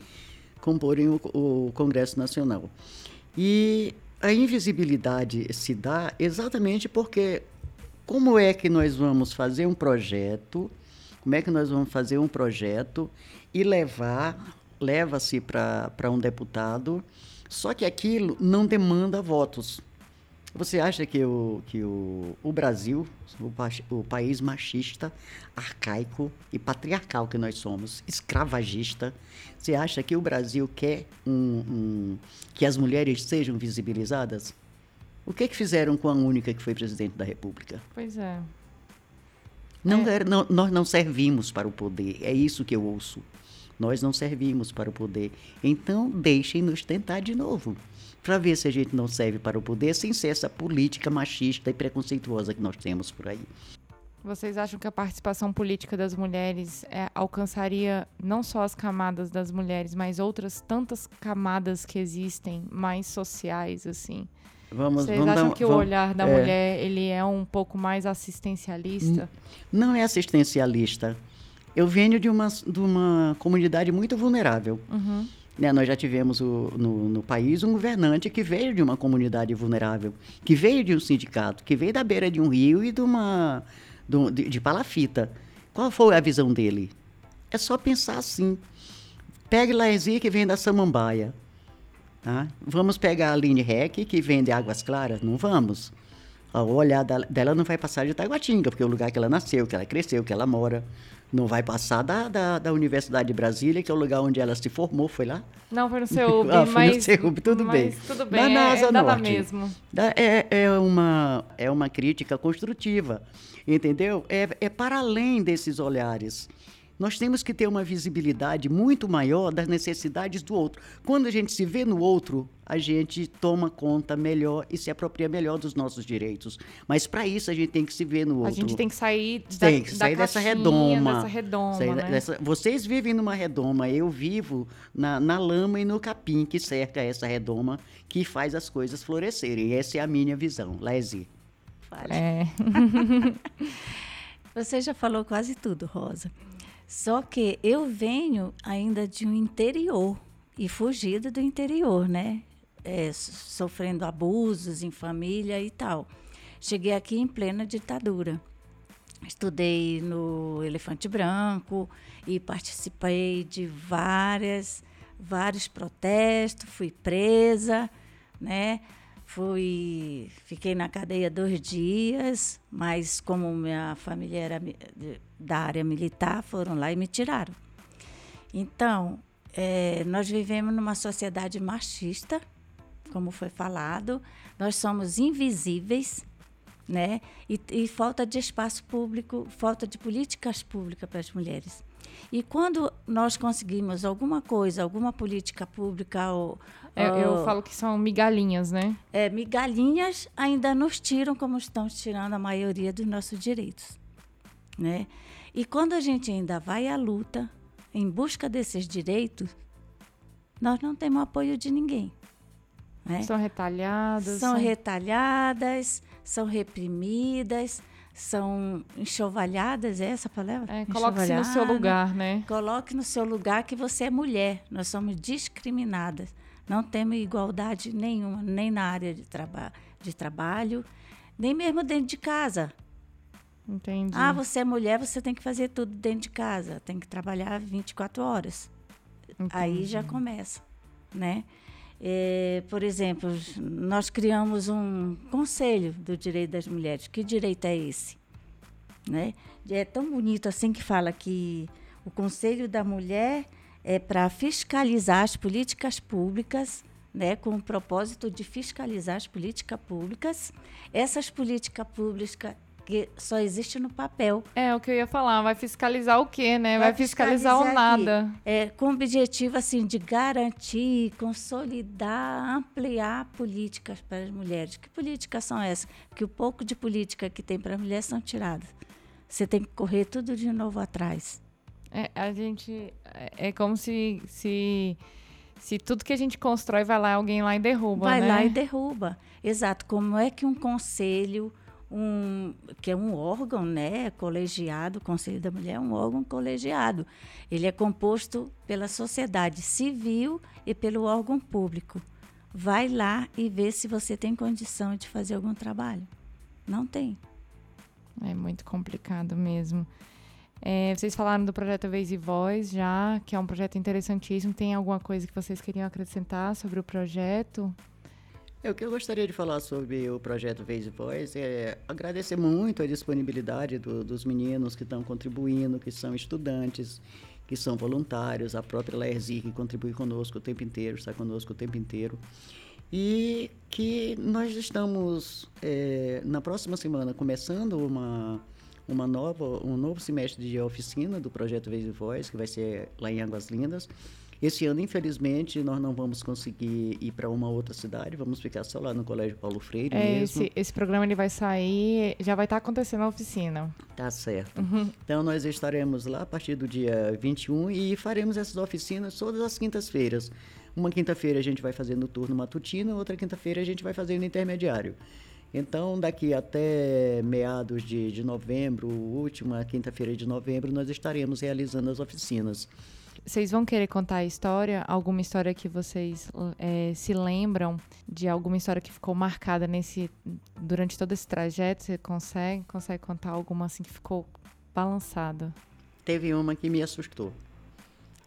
comporem o, o Congresso Nacional. E a invisibilidade se dá exatamente porque como é que nós vamos fazer um projeto, como é que nós vamos fazer um projeto e levar leva-se para um deputado, só que aquilo não demanda votos. Você acha que o, que o, o Brasil, o, o país machista, arcaico e patriarcal que nós somos, escravagista, você acha que o Brasil quer um, um, que as mulheres sejam visibilizadas? O que, que fizeram com a única que foi presidente da República? Pois é. Não, é. não, nós não servimos para o poder, é isso que eu ouço. Nós não servimos para o poder. Então, deixem-nos tentar de novo, para ver se a gente não serve para o poder sem ser essa política machista e preconceituosa que nós temos por aí. Vocês acham que a participação política das mulheres é, alcançaria não só as camadas das mulheres, mas outras tantas camadas que existem, mais sociais, assim? Vamos, Vocês vamos acham dar, que vamos, o olhar da é, mulher ele é um pouco mais assistencialista? Não é assistencialista. Eu venho de uma, de uma comunidade muito vulnerável. Uhum. Né, nós já tivemos o, no, no, país um governante que veio de uma comunidade vulnerável, que veio de um sindicato, que veio da beira de um rio e de uma de, de palafita. Qual foi a visão dele? É só pensar assim. Pegue Laezia, que vem da Samambaia. Tá? Vamos pegar a Aline Heck, que vem de Águas Claras? Não vamos. O olhar dela não vai passar de Taguatinga, porque é o lugar que ela nasceu, que ela cresceu, que ela mora. Não vai passar da, da, da, Universidade de Brasília, que é o lugar onde ela se formou, foi lá? Não, foi no CEUB, ah, mas... no CEUB, tudo mas bem. tudo bem, da NASA é, Norte. mesmo. É, é, uma, é uma crítica construtiva, entendeu? É, é para além desses olhares. Nós temos que ter uma visibilidade muito maior das necessidades do outro. Quando a gente se vê no outro, a gente toma conta melhor e se apropria melhor dos nossos direitos. Mas para isso a gente tem que se ver no outro. A gente tem que sair, da, tem que sair da dessa redoma. Dessa redoma né? dessa, vocês vivem numa redoma, eu vivo na, na lama e no capim que cerca essa redoma que faz as coisas florescerem. Essa é a minha visão. Lese. É. Você já falou quase tudo, Rosa. Só que eu venho ainda de um interior e fugida do interior, né? É, sofrendo abusos em família e tal. Cheguei aqui em plena ditadura. Estudei no Elefante Branco e participei de várias, vários protestos, fui presa, né? Fui, fiquei na cadeia dois dias, mas como minha família era da área militar, foram lá e me tiraram. Então, é, nós vivemos numa sociedade machista, como foi falado, nós somos invisíveis, né? E, e falta de espaço público, falta de políticas públicas para as mulheres. E quando nós conseguimos alguma coisa, alguma política pública ou é, eu falo que são migalhinhas, né? É, migalhinhas ainda nos tiram como estão tirando a maioria dos nossos direitos, né? E quando a gente ainda vai à luta em busca desses direitos, nós não temos apoio de ninguém. Né? São retalhadas. São, são retalhadas, são reprimidas, são enxovalhadas, é essa palavra? É, coloque-se no seu lugar, né? Coloque no seu lugar que você é mulher. Nós somos discriminadas. Não temos igualdade nenhuma, nem na área de, traba de trabalho, nem mesmo dentro de casa. Entendi. Ah, você é mulher, você tem que fazer tudo dentro de casa, tem que trabalhar 24 horas. Entendi. Aí já começa, né? É, por exemplo, nós criamos um conselho do direito das mulheres. Que direito é esse? Né? É tão bonito assim que fala que o conselho da mulher é para fiscalizar as políticas públicas, né, com o propósito de fiscalizar as políticas públicas. Essas políticas públicas que só existe no papel. É o que eu ia falar, vai fiscalizar o quê, né? Vai, vai fiscalizar, fiscalizar, o nada. É, com o objetivo assim de garantir, consolidar, ampliar políticas para as mulheres. Que políticas são essas? Que o pouco de política que tem para as mulheres são tiradas. Você tem que correr tudo de novo atrás. É, a gente é, é como se, se se tudo que a gente constrói vai lá alguém lá e derruba, vai né? lá e derruba. Exato. Como é que um conselho um, que é um órgão né, colegiado, o Conselho da Mulher é um órgão colegiado. Ele é composto pela sociedade civil e pelo órgão público. Vai lá e vê se você tem condição de fazer algum trabalho. Não tem. É muito complicado mesmo. É, vocês falaram do projeto Vez e Voz já, que é um projeto interessantíssimo. Tem alguma coisa que vocês queriam acrescentar sobre o projeto? É, o que eu gostaria de falar sobre o projeto Vez e Voz é agradecer muito a disponibilidade do, dos meninos que estão contribuindo, que são estudantes, que são voluntários, a própria Laerzi que contribui conosco o tempo inteiro, está conosco o tempo inteiro. E que nós estamos, é, na próxima semana, começando uma, uma nova, um novo semestre de oficina do projeto Vez e Voz, que vai ser lá em Águas Lindas. Esse ano, infelizmente, nós não vamos conseguir ir para uma outra cidade, vamos ficar só lá no Colégio Paulo Freire é, mesmo. Esse, esse programa ele vai sair, já vai estar tá acontecendo a oficina. Tá certo. Uhum. Então, nós estaremos lá a partir do dia 21 e faremos essas oficinas todas as quintas-feiras. Uma quinta-feira a gente vai fazer no turno matutino, outra quinta-feira a gente vai fazer no intermediário. Então, daqui até meados de, de novembro, última quinta-feira de novembro, nós estaremos realizando as oficinas. Vocês vão querer contar a história? Alguma história que vocês é, se lembram de alguma história que ficou marcada nesse durante todo esse trajeto? Você consegue consegue contar alguma assim que ficou balançada? Teve uma que me assustou.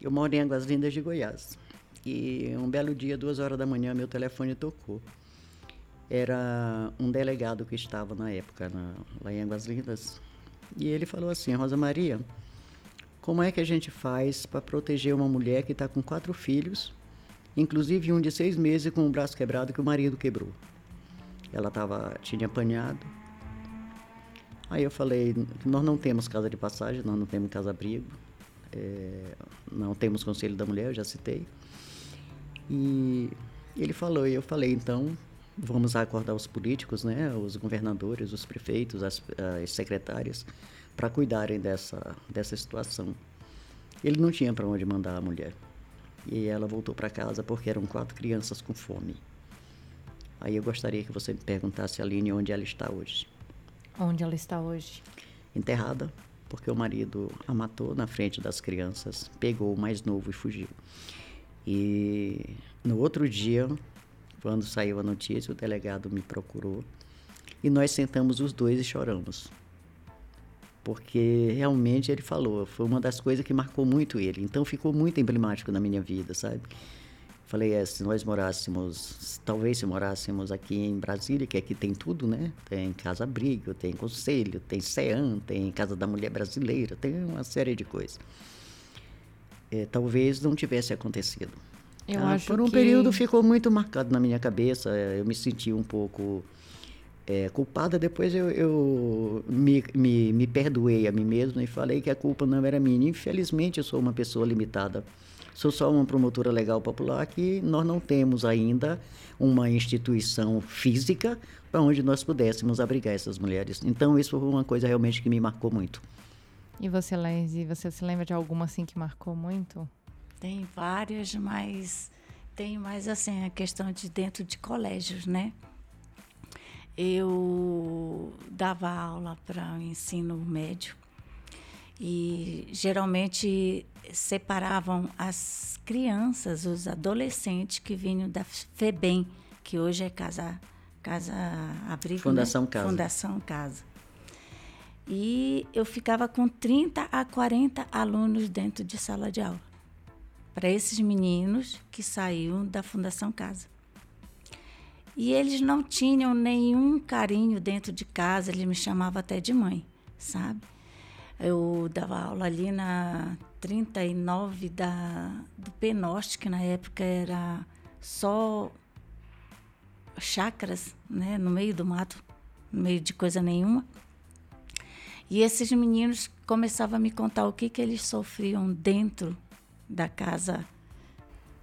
Eu moro em Águas Lindas de Goiás e um belo dia, duas horas da manhã, meu telefone tocou. Era um delegado que estava na época na, lá em Águas Lindas e ele falou assim, Rosa Maria, como é que a gente faz para proteger uma mulher que está com quatro filhos, inclusive um de seis meses com o braço quebrado que o marido quebrou? Ela tava, tinha apanhado. Aí eu falei, nós não temos casa de passagem, nós não temos casa-abrigo, é, não temos conselho da mulher, eu já citei. E ele falou, e eu falei, então, vamos acordar os políticos, né, os governadores, os prefeitos, as, as secretárias, para cuidarem dessa, dessa situação. Ele não tinha para onde mandar a mulher. E ela voltou para casa porque eram quatro crianças com fome. Aí eu gostaria que você me perguntasse, Aline, onde ela está hoje. Onde ela está hoje? Enterrada, porque o marido a matou na frente das crianças, pegou o mais novo e fugiu. E no outro dia, quando saiu a notícia, o delegado me procurou e nós sentamos os dois e choramos porque realmente ele falou, foi uma das coisas que marcou muito ele. Então ficou muito emblemático na minha vida, sabe? Falei, é, se nós morássemos, talvez se morássemos aqui em Brasília, que aqui tem tudo, né? Tem casa-abrigo, tem conselho, tem CEAM, tem Casa da Mulher Brasileira, tem uma série de coisas. É, talvez não tivesse acontecido. Eu ah, acho por um que... período ficou muito marcado na minha cabeça. É, eu me senti um pouco é, culpada, depois eu, eu me, me, me, perdoei a mim mesmo e falei que a culpa não era minha. Infelizmente, eu sou uma pessoa limitada. Sou só uma promotora legal popular que nós não temos ainda uma instituição física para onde nós pudéssemos abrigar essas mulheres. Então, isso foi uma coisa realmente que me marcou muito. E você, Lenzi, você se lembra de alguma assim que marcou muito? Tem várias, mas tem mais assim a questão de dentro de colégios, né? eu dava aula para o ensino médio e geralmente separavam as crianças, os adolescentes que vinham da FEBEM, que hoje é Casa, casa Abrigo. Fundação né? Casa. Fundação Casa. E eu ficava com 30 a 40 alunos dentro de sala de aula. Para esses meninos que saíam da Fundação Casa. E eles não tinham nenhum carinho dentro de casa, eles me chamavam até de mãe, sabe? Eu dava aula ali na 39 da, do Penorte, que na época era só chácaras, né, no meio do mato, no meio de coisa nenhuma. E esses meninos começavam a me contar o que, que eles sofriam dentro da casa.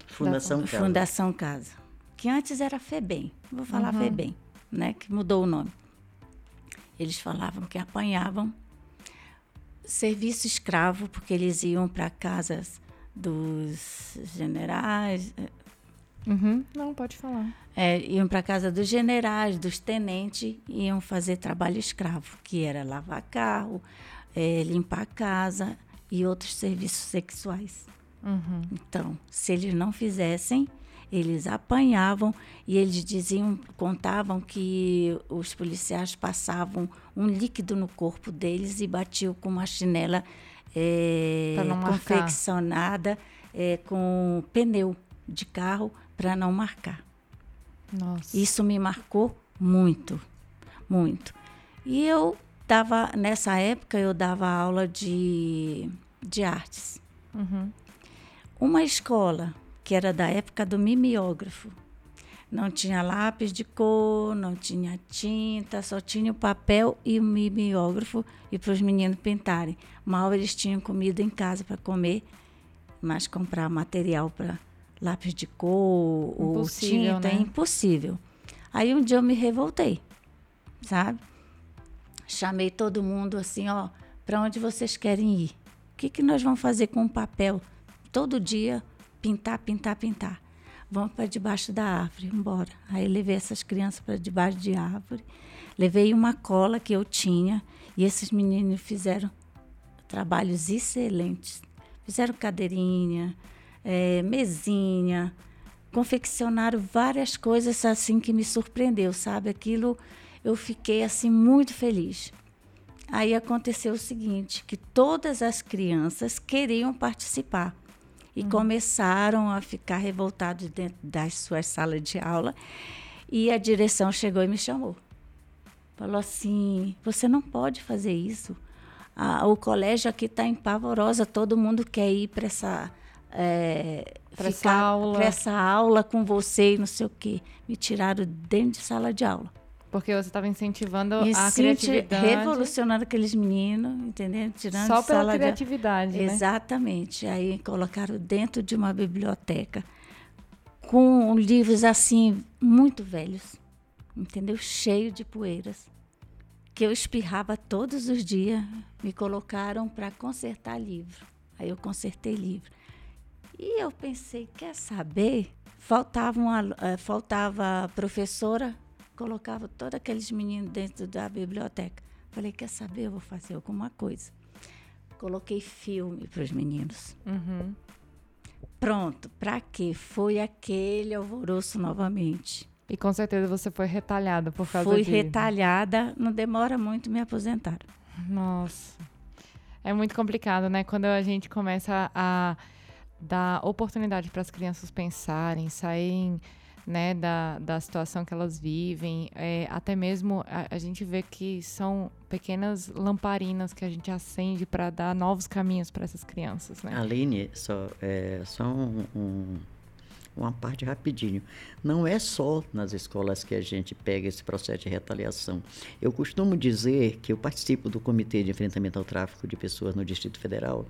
Fundação da, Casa. Fundação Casa que antes era FEBEM, vou falar uhum. FEBEM, né, que mudou o nome. Eles falavam que apanhavam serviço escravo, porque eles iam para casas dos generais. Eh, uhum. Não, pode falar. É, iam para casa dos generais, dos tenentes, iam fazer trabalho escravo, que era lavar carro, é, limpar a casa e outros serviços sexuais. Uhum. Então, se eles não fizessem, eles apanhavam e eles diziam, contavam que os policiais passavam um líquido no corpo deles e batiam com uma chinela é, confeccionada é, com pneu de carro para não marcar. Nossa. Isso me marcou muito, muito. E eu dava, nessa época, eu dava aula de, de artes. Uhum. Uma escola que era da época do mimeógrafo. Não tinha lápis de cor, não tinha tinta, só tinha o papel e o mimeógrafo e para os meninos pintarem. Mal eles tinham comida em casa para comer, mas comprar material para lápis de cor impossível, ou tinta né? é impossível. Aí um dia eu me revoltei, sabe? Chamei todo mundo assim, ó, para onde vocês querem ir? O que, que nós vamos fazer com o papel? Todo dia pintar, pintar, pintar. Vamos para debaixo da árvore, embora. Aí levei essas crianças para debaixo de árvore, levei uma cola que eu tinha e esses meninos fizeram trabalhos excelentes. Fizeram cadeirinha, é, mesinha, confeccionaram várias coisas assim que me surpreendeu, sabe? Aquilo eu fiquei assim muito feliz. Aí aconteceu o seguinte, que todas as crianças queriam participar e uhum. começaram a ficar revoltados dentro das suas salas de aula. E a direção chegou e me chamou. Falou assim: você não pode fazer isso. Ah, o colégio aqui está em pavorosa, todo mundo quer ir para essa. É, para essa aula. essa aula com você e não sei o quê. Me tiraram dentro de sala de aula. Porque você estava incentivando e a criatividade. revolucionando aqueles meninos, entendeu? Tirando Só pela criatividade, né? Exatamente. Aí colocaram dentro de uma biblioteca com livros assim muito velhos, entendeu? Cheio de poeiras, que eu espirrava todos os dias. Me colocaram para consertar livro. Aí eu consertei livro. E eu pensei, quer saber? Faltava uma, uh, faltava professora colocava todos aqueles meninos dentro da biblioteca. Falei, quer saber? Eu vou fazer alguma coisa. Coloquei filme para os meninos. Uhum. Pronto, para quê? Foi aquele alvoroço novamente. E com certeza você foi retalhada por causa Fui de... retalhada, não demora muito me aposentar. Nossa. É muito complicado, né? Quando a gente começa a dar oportunidade para as crianças pensarem, saírem né, da, da situação que elas vivem. É, até mesmo a, a, gente vê que são pequenas lamparinas que a gente acende para dar novos caminhos para essas crianças. Né? Aline, só, é, só um, um, uma parte rapidinho. Não é só nas escolas que a gente pega esse processo de retaliação. Eu costumo dizer que eu participo do Comitê de Enfrentamento ao Tráfico de Pessoas no Distrito Federal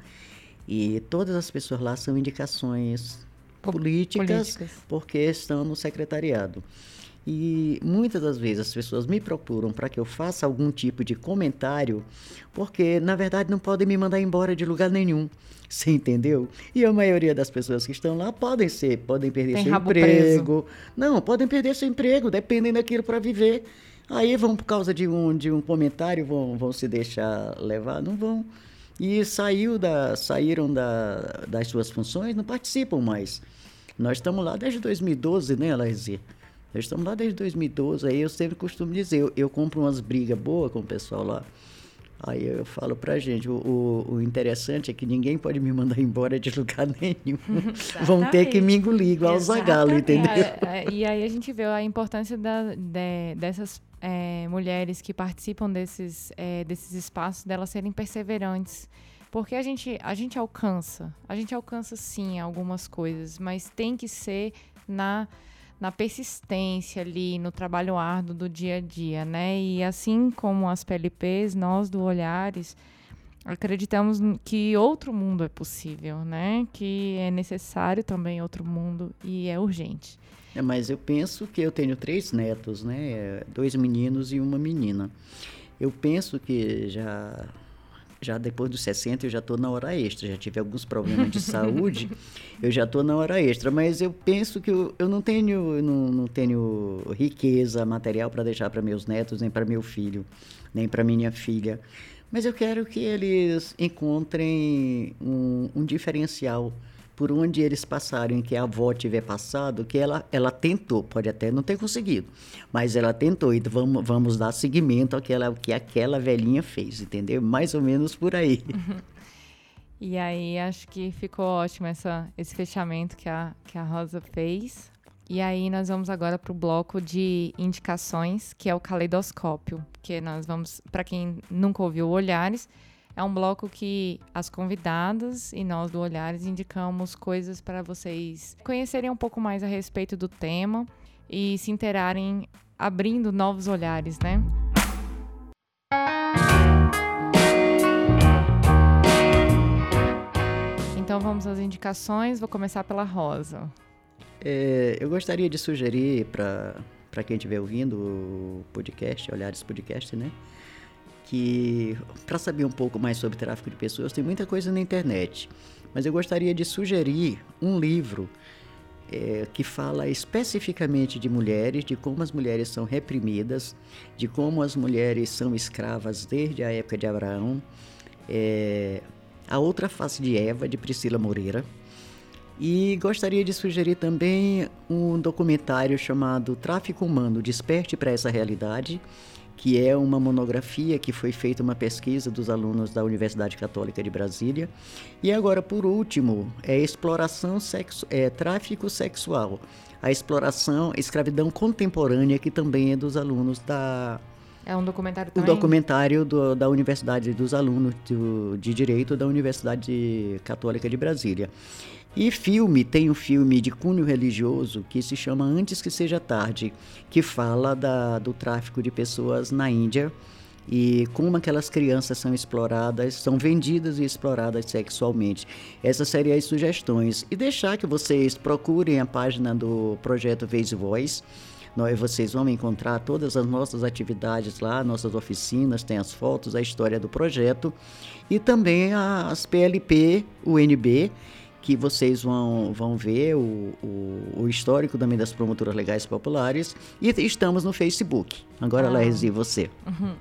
e todas as pessoas lá são indicações políticas, políticas. porque estão no secretariado. E muitas das vezes as pessoas me procuram para que eu faça algum tipo de comentário, porque na verdade não podem me mandar embora de lugar nenhum. Você entendeu? E a maioria das pessoas que estão lá podem ser, podem perder Tem seu emprego. Preso. Não, podem perder seu emprego, dependem daquilo para viver. Aí vão por causa de um, de um comentário, vão, vão se deixar levar, não vão. E saiu da, saíram da, das suas funções, não participam mais. Nós estamos lá desde 2012, né, Laizia? Nós estamos lá desde 2012, aí eu sempre costumo dizer, eu, eu compro umas brigas boas com o pessoal lá. Aí eu falo pra gente, o, o, o, interessante é que ninguém pode me mandar embora de lugar nenhum. Vão ter que me engolir igual o Zagalo, entendeu? É, é, e aí a gente vê a importância da, de, dessas é, mulheres que participam desses, é, desses espaços, delas serem perseverantes. Porque a gente, a gente alcança, a gente alcança sim algumas coisas, mas tem que ser na na persistência ali, no trabalho árduo do dia a dia, né? E assim como as PLPs, nós do Olhares acreditamos que outro mundo é possível, né? Que é necessário também outro mundo e é urgente. É, mas eu penso que eu tenho três netos, né? Dois meninos e uma menina. Eu penso que já já depois dos 60 eu já estou na hora extra, já tive alguns problemas de saúde, eu já estou na hora extra, mas eu penso que eu, eu não tenho não, não tenho riqueza material para deixar para meus netos, nem para meu filho, nem para minha filha, mas eu quero que eles encontrem um, um diferencial por onde eles passarem, que a avó tiver passado, que ela, ela tentou, pode até não ter conseguido, mas ela tentou, então vamos, vamos dar seguimento àquela, que aquela velhinha fez, entendeu? Mais ou menos por aí. E aí, acho que ficou ótimo essa, esse fechamento que a, que a Rosa fez. E aí, nós vamos agora para o bloco de indicações, que é o caleidoscópio, que nós vamos, para quem nunca ouviu Olhares, é um bloco que as convidadas e nós do Olhares indicamos coisas para vocês conhecerem um pouco mais a respeito do tema e se interarem abrindo novos olhares, né? Então vamos às indicações. Vou começar pela Rosa. É, eu gostaria de sugerir para quem estiver ouvindo o podcast, Olhares Podcast, né? Que para saber um pouco mais sobre tráfico de pessoas tem muita coisa na internet, mas eu gostaria de sugerir um livro é, que fala especificamente de mulheres, de como as mulheres são reprimidas, de como as mulheres são escravas desde a época de Abraão. É, a outra face de Eva, de Priscila Moreira. E gostaria de sugerir também um documentário chamado Tráfico Humano Desperte para essa Realidade, que é uma monografia que foi feita uma pesquisa dos alunos da Universidade Católica de Brasília. E agora, por último, é exploração sexo, é tráfico sexual, a exploração, escravidão contemporânea, que também é dos alunos da é um documentário também? O documentário do, da Universidade dos Alunos do, de Direito da Universidade Católica de Brasília. E filme, tem um filme de cunho religioso que se chama Antes que Seja Tarde, que fala da, do tráfico de pessoas na Índia e como aquelas crianças são exploradas, são vendidas e exploradas sexualmente. Essas seriam as sugestões. E deixar que vocês procurem a página do projeto Vez Voz. Nós, vocês vão encontrar todas as nossas atividades lá, nossas oficinas, tem as fotos, a história do projeto e também as PLP, UNB que vocês vão, vão ver o, o, o, histórico também das promotoras legais populares. E estamos no Facebook. Agora, ah. Laís, e você? Uhum.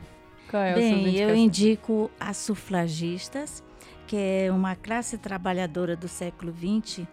Qual é Bem, eu indico as sufragistas, que é uma classe trabalhadora do século XX,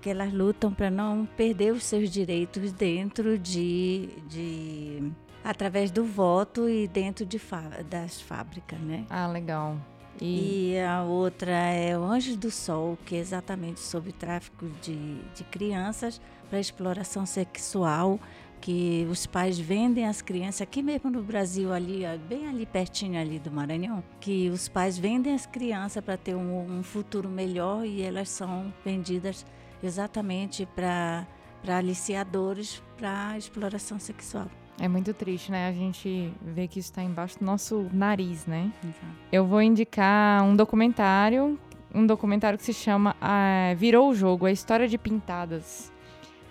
que elas lutam para não perder os seus direitos dentro de, de através do voto e dentro de das fábricas, né? Ah, legal. E... e, a outra é o Anjos do Sol, que é exatamente sobre tráfico de, de crianças para exploração sexual, que os pais vendem as crianças, aqui mesmo no Brasil, ali, bem ali pertinho ali do Maranhão, que os pais vendem as crianças para ter um, um futuro melhor e elas são vendidas exatamente para aliciadores para exploração sexual. É muito triste, né? A gente vê que isso está embaixo do nosso nariz, né? Exato. Eu vou indicar um documentário, um documentário que se chama ah, Virou o Jogo, a história de Pintadas.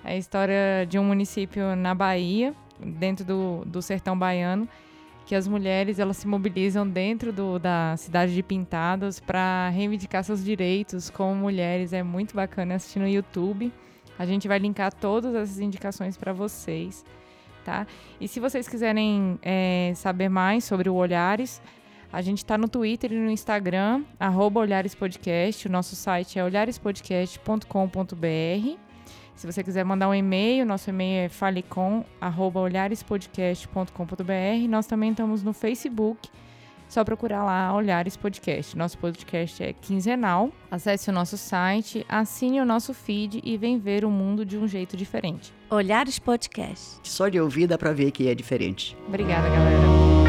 É a história de um município na Bahia, dentro do, do sertão baiano, que as mulheres elas se mobilizam dentro do, da cidade de Pintadas para reivindicar seus direitos como mulheres. É muito bacana assistir no YouTube. A gente vai linkar todas essas indicações para vocês tá? E se vocês quiserem é, saber mais sobre o Olhares, a gente está no Twitter e no Instagram, arroba olharespodcast. O nosso site é olharespodcast.com.br. Se você quiser mandar um e-mail, nosso e-mail é falecom.olharespodcast.com.br. Nós também estamos no Facebook, só procurar lá Olhares Podcast. Nosso podcast é quinzenal. Acesse o nosso site, assine o nosso feed e vem ver o mundo de um jeito diferente. Olhares Podcast. Só de ouvir dá para ver que é diferente. Obrigada, galera.